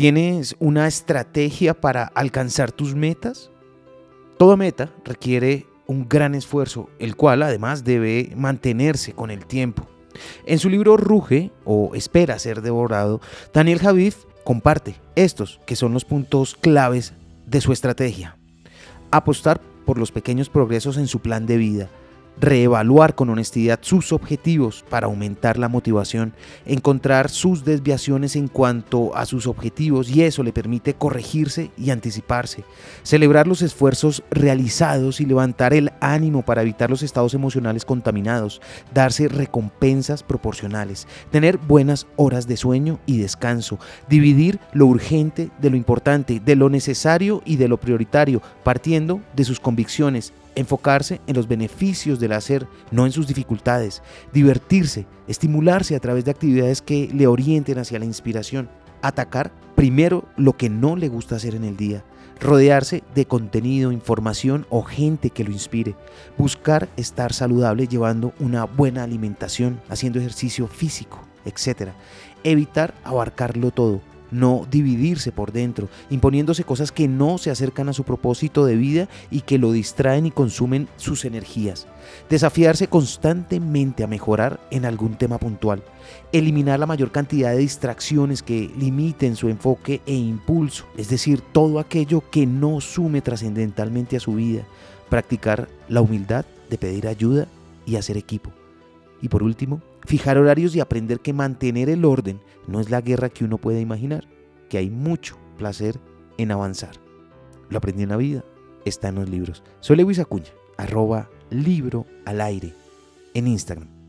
¿Tienes una estrategia para alcanzar tus metas? Toda meta requiere un gran esfuerzo, el cual además debe mantenerse con el tiempo. En su libro Ruge o Espera ser devorado, Daniel Javif comparte estos que son los puntos claves de su estrategia. Apostar por los pequeños progresos en su plan de vida, reevaluar con honestidad sus objetivos para aumentar la motivación, encontrar sus desviaciones en cuanto a sus objetivos y eso le permite corregirse y anticiparse, celebrar los esfuerzos realizados y levantar el ánimo para evitar los estados emocionales contaminados, darse recompensas proporcionales, tener buenas horas de sueño y descanso, dividir lo urgente de lo importante, de lo necesario y de lo prioritario, partiendo de sus convicciones enfocarse en los beneficios del hacer, no en sus dificultades, divertirse, estimularse a través de actividades que le orienten hacia la inspiración, atacar primero lo que no le gusta hacer en el día, rodearse de contenido, información o gente que lo inspire, buscar estar saludable llevando una buena alimentación, haciendo ejercicio físico, etc. Evitar abarcarlo todo, no dividirse por dentro, imponiéndose cosas que no se acercan a su propósito de vida y que lo distraen y consumen sus energías. Desafiarse constantemente a mejorar en algún tema puntual. Eliminar la mayor cantidad de distracciones que limiten su enfoque e impulso, es decir, todo aquello que no sume trascendentalmente a su vida. Practicar la humildad de pedir ayuda y hacer equipo. Y por último, fijar horarios y aprender que mantener el orden no es la guerra que uno puede imaginar, que hay mucho placer en avanzar. Lo aprendí en la vida, está en los libros. Soy Lewis Acuña, arroba libro al aire en Instagram.